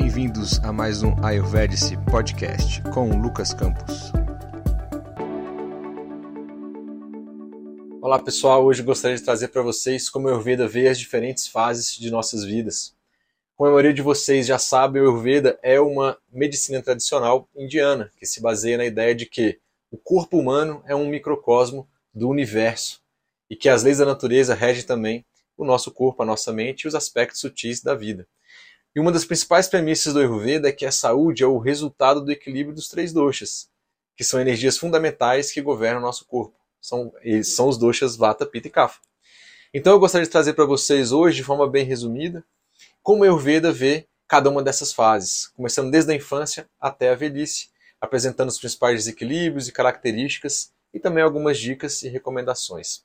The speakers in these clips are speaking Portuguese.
Bem-vindos a mais um Ayurvedic Podcast com Lucas Campos. Olá pessoal, hoje gostaria de trazer para vocês como a Ayurveda vê as diferentes fases de nossas vidas. Como a maioria de vocês já sabe, a Ayurveda é uma medicina tradicional indiana que se baseia na ideia de que o corpo humano é um microcosmo do universo e que as leis da natureza regem também o nosso corpo, a nossa mente e os aspectos sutis da vida. E uma das principais premissas do Ayurveda é que a saúde é o resultado do equilíbrio dos três doshas, que são energias fundamentais que governam o nosso corpo. São, eles são os doshas Vata, Pitta e Kapha. Então eu gostaria de trazer para vocês hoje, de forma bem resumida, como o Ayurveda vê cada uma dessas fases, começando desde a infância até a velhice, apresentando os principais desequilíbrios e características e também algumas dicas e recomendações.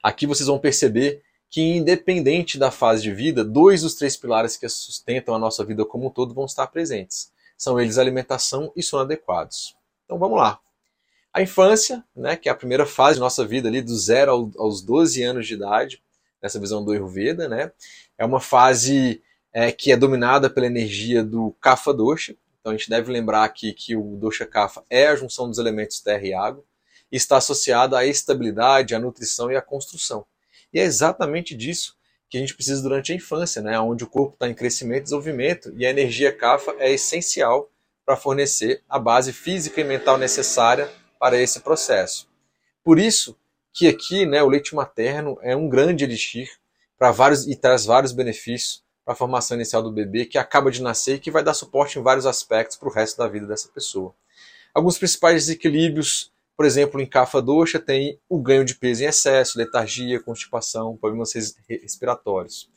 Aqui vocês vão perceber que, independente da fase de vida, dois dos três pilares que sustentam a nossa vida como um todo vão estar presentes. São eles alimentação e sono adequados. Então vamos lá. A infância, né, que é a primeira fase da nossa vida, ali, do zero aos 12 anos de idade, nessa visão do Ayurveda, né, é uma fase é, que é dominada pela energia do Kapha Dosha. Então a gente deve lembrar aqui que o Dosha Kapha é a junção dos elementos terra e água e está associada à estabilidade, à nutrição e à construção. E é exatamente disso que a gente precisa durante a infância, né? onde o corpo está em crescimento e desenvolvimento, e a energia CAFA é essencial para fornecer a base física e mental necessária para esse processo. Por isso que aqui né, o leite materno é um grande elixir para vários e traz vários benefícios para a formação inicial do bebê que acaba de nascer e que vai dar suporte em vários aspectos para o resto da vida dessa pessoa. Alguns principais desequilíbrios por exemplo, em Kapha Dosha tem o ganho de peso em excesso, letargia, constipação, problemas respiratórios.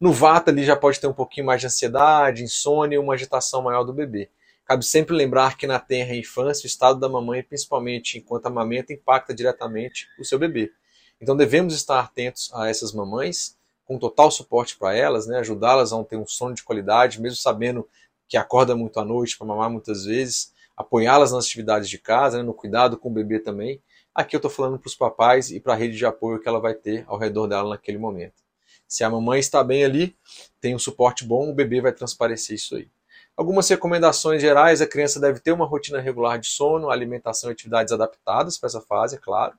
No Vata ali já pode ter um pouquinho mais de ansiedade, insônia e uma agitação maior do bebê. Cabe sempre lembrar que na tenra infância o estado da mamãe, principalmente enquanto amamenta, impacta diretamente o seu bebê. Então devemos estar atentos a essas mamães, com total suporte para elas, né, ajudá-las a ter um sono de qualidade, mesmo sabendo que acorda muito à noite para mamar muitas vezes, apoiá-las nas atividades de casa, né, no cuidado com o bebê também. Aqui eu estou falando para os papais e para a rede de apoio que ela vai ter ao redor dela naquele momento. Se a mamãe está bem ali, tem um suporte bom, o bebê vai transparecer isso aí. Algumas recomendações gerais: a criança deve ter uma rotina regular de sono, alimentação e atividades adaptadas para essa fase, é claro.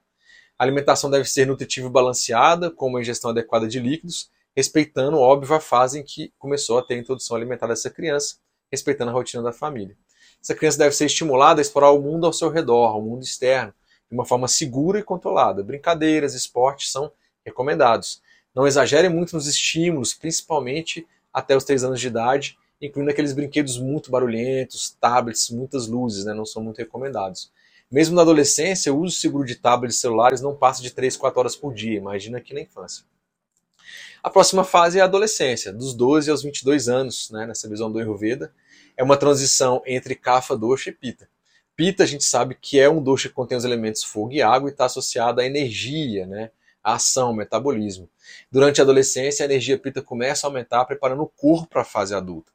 A alimentação deve ser nutritiva e balanceada, com uma ingestão adequada de líquidos, respeitando, óbvio, a fase em que começou a ter a introdução alimentar dessa criança, respeitando a rotina da família. Essa criança deve ser estimulada a explorar o mundo ao seu redor, o mundo externo, de uma forma segura e controlada. Brincadeiras, esportes são recomendados. Não exagere muito nos estímulos, principalmente até os 3 anos de idade, incluindo aqueles brinquedos muito barulhentos, tablets, muitas luzes, né, não são muito recomendados. Mesmo na adolescência, o uso seguro de tablets celulares não passa de 3, 4 horas por dia, imagina aqui na infância. A próxima fase é a adolescência, dos 12 aos 22 anos, né, nessa visão do Ayurveda é uma transição entre Kapha, Dosha e Pita. Pita a gente sabe que é um dosha que contém os elementos fogo e água e está associado à energia, né? à ação, metabolismo. Durante a adolescência, a energia Pita começa a aumentar, preparando o corpo para a fase adulta.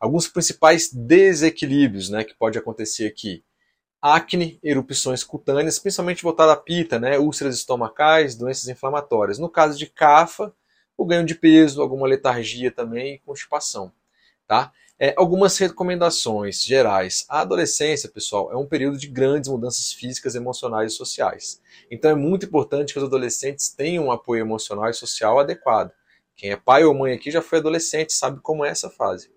Alguns principais desequilíbrios né, que pode acontecer aqui. Acne, erupções cutâneas, principalmente voltada à pita, né, úlceras estomacais, doenças inflamatórias. No caso de Kapha, o ganho de peso, alguma letargia também e constipação. Tá? É, algumas recomendações gerais. A adolescência, pessoal, é um período de grandes mudanças físicas, emocionais e sociais. Então é muito importante que os adolescentes tenham um apoio emocional e social adequado. Quem é pai ou mãe aqui já foi adolescente, sabe como é essa fase.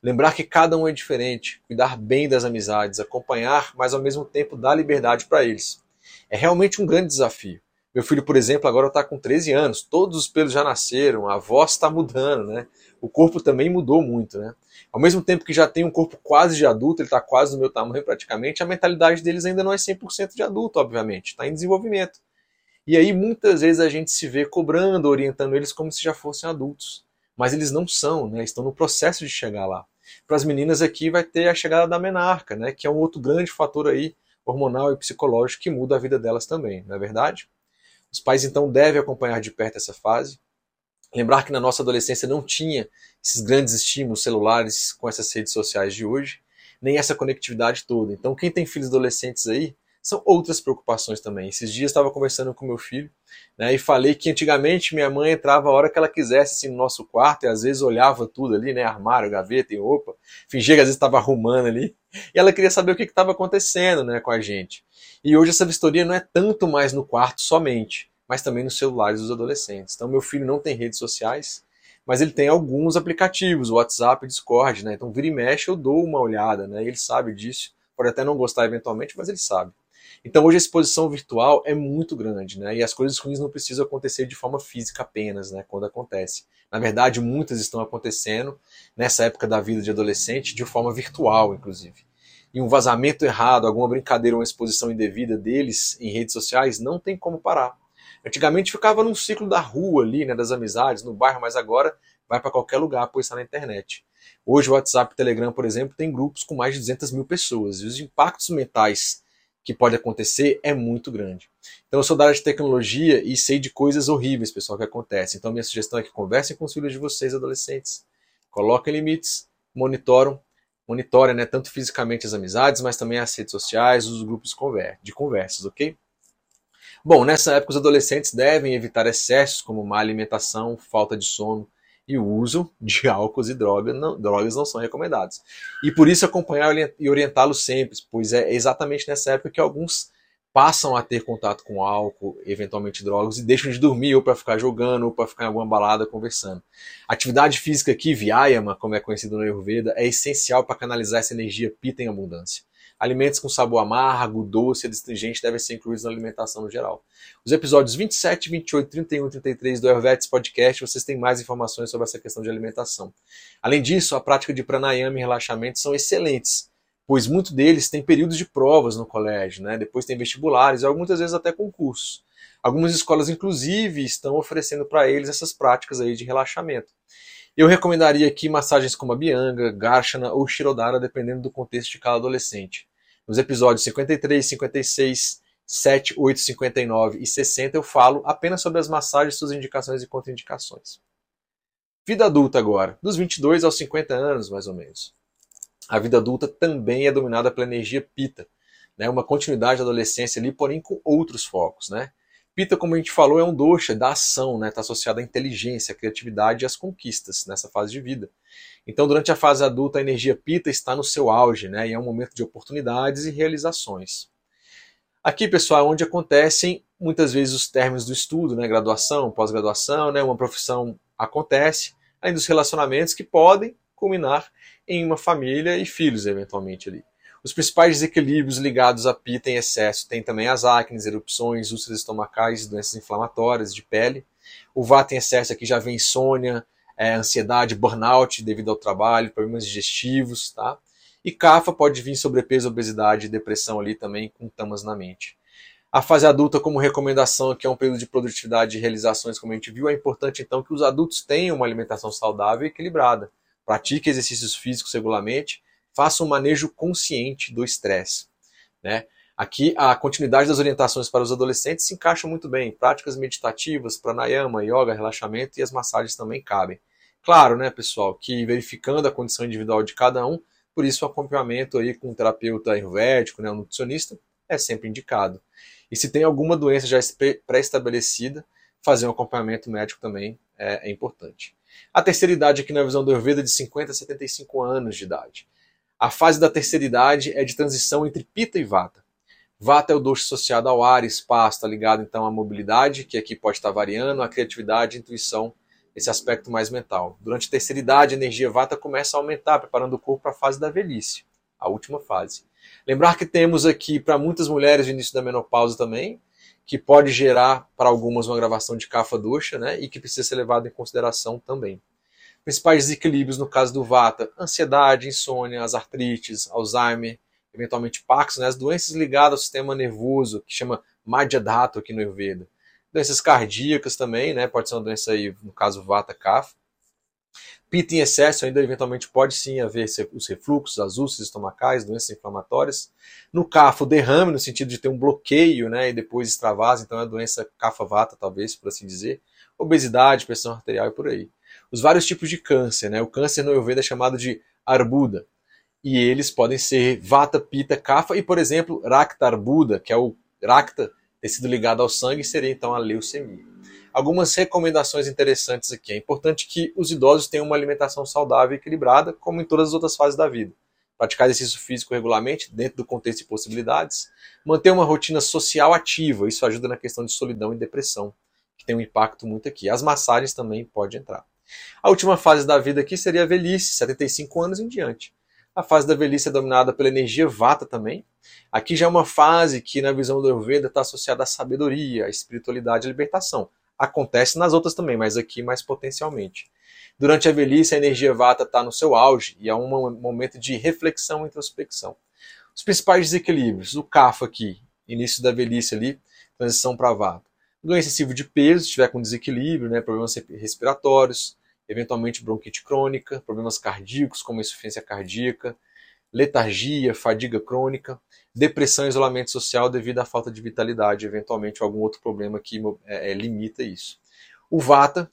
Lembrar que cada um é diferente, cuidar bem das amizades, acompanhar, mas ao mesmo tempo dar liberdade para eles. É realmente um grande desafio. Meu filho, por exemplo, agora está com 13 anos, todos os pelos já nasceram, a voz está mudando, né? O corpo também mudou muito, né? Ao mesmo tempo que já tem um corpo quase de adulto, ele está quase do meu tamanho praticamente, a mentalidade deles ainda não é 100% de adulto, obviamente, está em desenvolvimento. E aí muitas vezes a gente se vê cobrando, orientando eles como se já fossem adultos. Mas eles não são, né? Estão no processo de chegar lá. Para as meninas aqui vai ter a chegada da menarca, né? Que é um outro grande fator aí hormonal e psicológico que muda a vida delas também, não é verdade? Os pais então devem acompanhar de perto essa fase. Lembrar que na nossa adolescência não tinha esses grandes estímulos celulares com essas redes sociais de hoje, nem essa conectividade toda. Então, quem tem filhos adolescentes aí, são outras preocupações também. Esses dias estava conversando com meu filho né, e falei que antigamente minha mãe entrava a hora que ela quisesse assim, no nosso quarto e às vezes olhava tudo ali, né, armário, gaveta e roupa, fingia que às vezes estava arrumando ali e ela queria saber o que estava acontecendo né, com a gente. E hoje essa vistoria não é tanto mais no quarto somente, mas também nos celulares dos adolescentes. Então meu filho não tem redes sociais, mas ele tem alguns aplicativos, WhatsApp, Discord, né? Então vira e mexe eu dou uma olhada, né? Ele sabe disso, pode até não gostar eventualmente, mas ele sabe. Então hoje a exposição virtual é muito grande, né? E as coisas ruins não precisam acontecer de forma física apenas, né? Quando acontece. Na verdade, muitas estão acontecendo nessa época da vida de adolescente de forma virtual, inclusive. E um vazamento errado, alguma brincadeira uma exposição indevida deles em redes sociais não tem como parar. Antigamente ficava num ciclo da rua ali, né, das amizades, no bairro, mas agora vai para qualquer lugar, pois está na internet. Hoje o WhatsApp e Telegram, por exemplo, tem grupos com mais de 200 mil pessoas e os impactos mentais que pode acontecer é muito grande. Então eu sou da área de tecnologia e sei de coisas horríveis, pessoal, que acontecem. Então minha sugestão é que conversem com os filhos de vocês, adolescentes. Coloquem limites, monitoram, monitorem né, tanto fisicamente as amizades, mas também as redes sociais, os grupos de conversas, ok? Bom, nessa época os adolescentes devem evitar excessos como má alimentação, falta de sono, e o uso de álcools e drogas não, drogas não são recomendados. E por isso acompanhar e orientá-los sempre, pois é exatamente nessa época que alguns passam a ter contato com álcool, eventualmente drogas, e deixam de dormir ou para ficar jogando ou para ficar em alguma balada conversando. Atividade física aqui, Vyayama, como é conhecido no Ayurveda, é essencial para canalizar essa energia pita em abundância. Alimentos com sabor amargo, doce e astringente devem ser incluídos na alimentação no geral. Os episódios 27, 28, 31 e 33 do Ayurvedics Podcast, vocês têm mais informações sobre essa questão de alimentação. Além disso, a prática de pranayama e relaxamento são excelentes, pois muitos deles têm períodos de provas no colégio, né? depois tem vestibulares e muitas vezes até concursos. Algumas escolas, inclusive, estão oferecendo para eles essas práticas aí de relaxamento. Eu recomendaria aqui massagens como a Bianga, Garshana ou Shirodara, dependendo do contexto de cada adolescente. Nos episódios 53, 56, 7, 8, 59 e 60 eu falo apenas sobre as massagens, suas indicações e contraindicações. Vida adulta agora, dos 22 aos 50 anos, mais ou menos. A vida adulta também é dominada pela energia pita, né? uma continuidade da adolescência ali, porém com outros focos. Né? Pita, como a gente falou, é um dosha da ação, está né? Tá associado à inteligência, à criatividade e às conquistas nessa fase de vida. Então, durante a fase adulta, a energia pita está no seu auge, né? E é um momento de oportunidades e realizações. Aqui, pessoal, é onde acontecem muitas vezes os términos do estudo, né? Graduação, pós-graduação, né? Uma profissão acontece, além dos relacionamentos que podem culminar em uma família e filhos, eventualmente, ali. Os principais desequilíbrios ligados a pita em excesso têm também as acnes, erupções, úlceras estomacais, doenças inflamatórias de pele. O vata em excesso aqui já vem insônia, é, ansiedade, burnout devido ao trabalho, problemas digestivos, tá? E CAFA pode vir sobrepeso, obesidade e depressão ali também com tamas na mente. A fase adulta, como recomendação, que é um período de produtividade e realizações, como a gente viu, é importante então que os adultos tenham uma alimentação saudável e equilibrada. Pratique exercícios físicos regularmente, faça um manejo consciente do estresse. Né? Aqui, a continuidade das orientações para os adolescentes se encaixa muito bem. Práticas meditativas, pranayama, yoga, relaxamento e as massagens também cabem. Claro, né, pessoal, que verificando a condição individual de cada um, por isso o acompanhamento aí com um terapeuta ayurvédico, né, um nutricionista, é sempre indicado. E se tem alguma doença já pré-estabelecida, fazer um acompanhamento médico também é, é, importante. A terceira idade aqui na visão do Ayurveda é de 50 a 75 anos de idade. A fase da terceira idade é de transição entre Pita e Vata. Vata é o doce associado ao ar, espaço, está ligado então à mobilidade, que aqui pode estar variando, à criatividade, intuição esse aspecto mais mental. Durante a terceira idade, a energia vata começa a aumentar, preparando o corpo para a fase da velhice, a última fase. Lembrar que temos aqui para muitas mulheres o início da menopausa também, que pode gerar para algumas uma gravação de cafa ducha, né, e que precisa ser levado em consideração também. Principais desequilíbrios no caso do vata: ansiedade, insônia, as artrites, Alzheimer, eventualmente Parkinson, né, as doenças ligadas ao sistema nervoso, que chama Madhyadhatu aqui no Ayurveda Doenças cardíacas também, né? Pode ser uma doença aí, no caso, vata kapha. Pita em excesso ainda eventualmente pode sim haver os refluxos, as úlceras estomacais, doenças inflamatórias. No CAFA, o derrame, no sentido de ter um bloqueio né, e depois extravasa, então é a doença CAFA-vata, talvez, por assim dizer. Obesidade, pressão arterial e por aí. Os vários tipos de câncer, né? O câncer no Ayurveda é chamado de arbuda. E eles podem ser Vata, Pita, Kapha e, por exemplo, Rakta Arbuda, que é o Rakta ter sido ligado ao sangue, seria então a leucemia. Algumas recomendações interessantes aqui. É importante que os idosos tenham uma alimentação saudável e equilibrada, como em todas as outras fases da vida. Praticar exercício físico regularmente, dentro do contexto de possibilidades. Manter uma rotina social ativa, isso ajuda na questão de solidão e depressão, que tem um impacto muito aqui. As massagens também podem entrar. A última fase da vida aqui seria a velhice, 75 anos em diante. A fase da velhice é dominada pela energia vata também. Aqui já é uma fase que, na visão do Ayurveda, está associada à sabedoria, à espiritualidade e à libertação. Acontece nas outras também, mas aqui mais potencialmente. Durante a velhice, a energia vata está no seu auge e é um momento de reflexão e introspecção. Os principais desequilíbrios, o CAFA aqui, início da velhice ali, transição para vata. Doença excessiva de peso, se estiver com desequilíbrio, né, problemas respiratórios, eventualmente bronquite crônica, problemas cardíacos como insuficiência cardíaca, letargia, fadiga crônica, depressão e isolamento social devido à falta de vitalidade, eventualmente algum outro problema que é, é, limita isso. O Vata,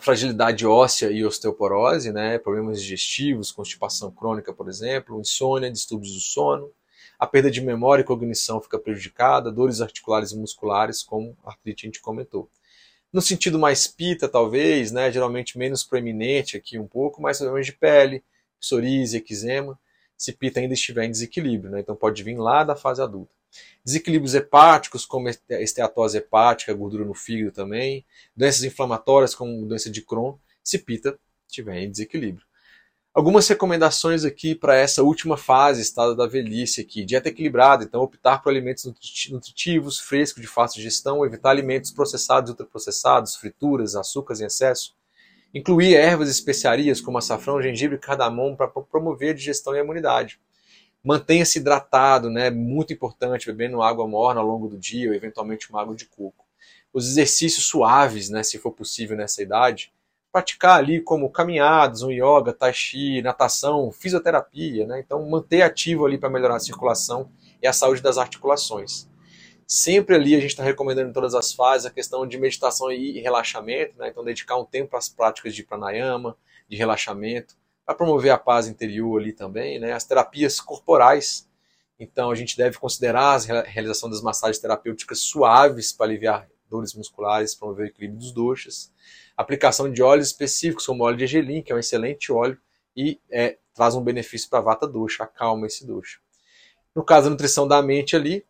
fragilidade óssea e osteoporose, né, problemas digestivos, constipação crônica, por exemplo, insônia, distúrbios do sono, a perda de memória e cognição fica prejudicada, dores articulares e musculares, como a artrite a gente comentou no sentido mais pita, talvez, né, geralmente menos proeminente aqui um pouco, mais problemas de pele, psoríase, eczema, se pita ainda estiver em desequilíbrio, né, então pode vir lá da fase adulta. Desequilíbrios hepáticos, como esteatose hepática, gordura no fígado também, doenças inflamatórias, como doença de Crohn, se pita estiver em desequilíbrio. Algumas recomendações aqui para essa última fase, estado da velhice aqui. Dieta equilibrada, então optar por alimentos nutritivos, frescos, de fácil digestão, evitar alimentos processados e ultraprocessados, frituras, açúcares em excesso. Incluir ervas e especiarias como açafrão, gengibre e cardamomo para promover a digestão e a imunidade. Mantenha-se hidratado, né? Muito importante, bebendo água morna ao longo do dia ou eventualmente uma água de coco. Os exercícios suaves, né, se for possível nessa idade, praticar ali como caminhadas, um yoga, tai chi, natação, fisioterapia, né? Então manter ativo ali para melhorar a circulação e a saúde das articulações. Sempre ali a gente está recomendando em todas as fases a questão de meditação e relaxamento, né? Então dedicar um tempo as práticas de pranayama, de relaxamento, para promover a paz interior ali também, né? As terapias corporais. Então a gente deve considerar a realização das massagens terapêuticas suaves para aliviar dores musculares, promover o equilíbrio dos doxas aplicação de óleos específicos, como óleo de gergelim, que é um excelente óleo e é, traz um benefício para a vata doxa, acalma esse doxa. No caso da nutrição da mente ali,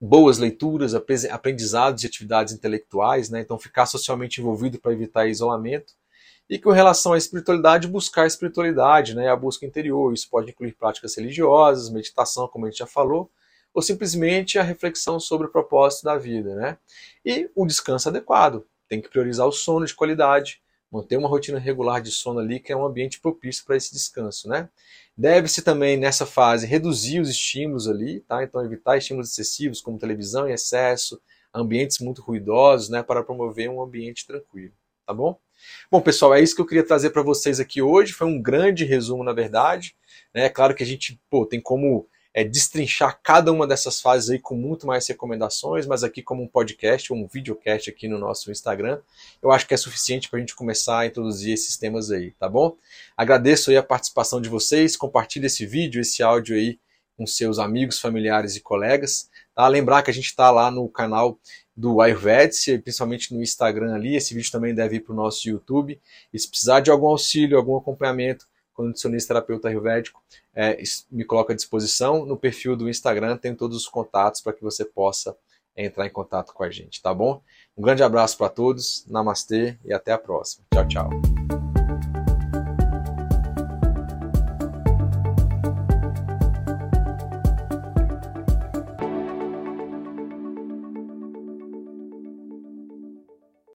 boas leituras, aprendizados de atividades intelectuais, né? então ficar socialmente envolvido para evitar isolamento. E com relação à espiritualidade, buscar a espiritualidade, né? a busca interior. Isso pode incluir práticas religiosas, meditação, como a gente já falou, ou simplesmente a reflexão sobre o propósito da vida. Né? E o descanso adequado tem que priorizar o sono de qualidade, manter uma rotina regular de sono ali, que é um ambiente propício para esse descanso, né? Deve-se também, nessa fase, reduzir os estímulos ali, tá? Então, evitar estímulos excessivos, como televisão em excesso, ambientes muito ruidosos, né? Para promover um ambiente tranquilo, tá bom? Bom, pessoal, é isso que eu queria trazer para vocês aqui hoje. Foi um grande resumo, na verdade. Né? É claro que a gente, pô, tem como é, destrinchar cada uma dessas fases aí com muito mais recomendações, mas aqui como um podcast, um videocast aqui no nosso Instagram, eu acho que é suficiente para a gente começar a introduzir esses temas aí, tá bom? Agradeço aí a participação de vocês, compartilhe esse vídeo, esse áudio aí com seus amigos, familiares e colegas. Tá? Lembrar que a gente está lá no canal do Ayurvedic, principalmente no Instagram ali, esse vídeo também deve ir para o nosso YouTube. E se precisar de algum auxílio, algum acompanhamento, com nutricionista terapeuta ayurvédico, é, me coloco à disposição. No perfil do Instagram tem todos os contatos para que você possa entrar em contato com a gente, tá bom? Um grande abraço para todos, namastê e até a próxima. Tchau, tchau.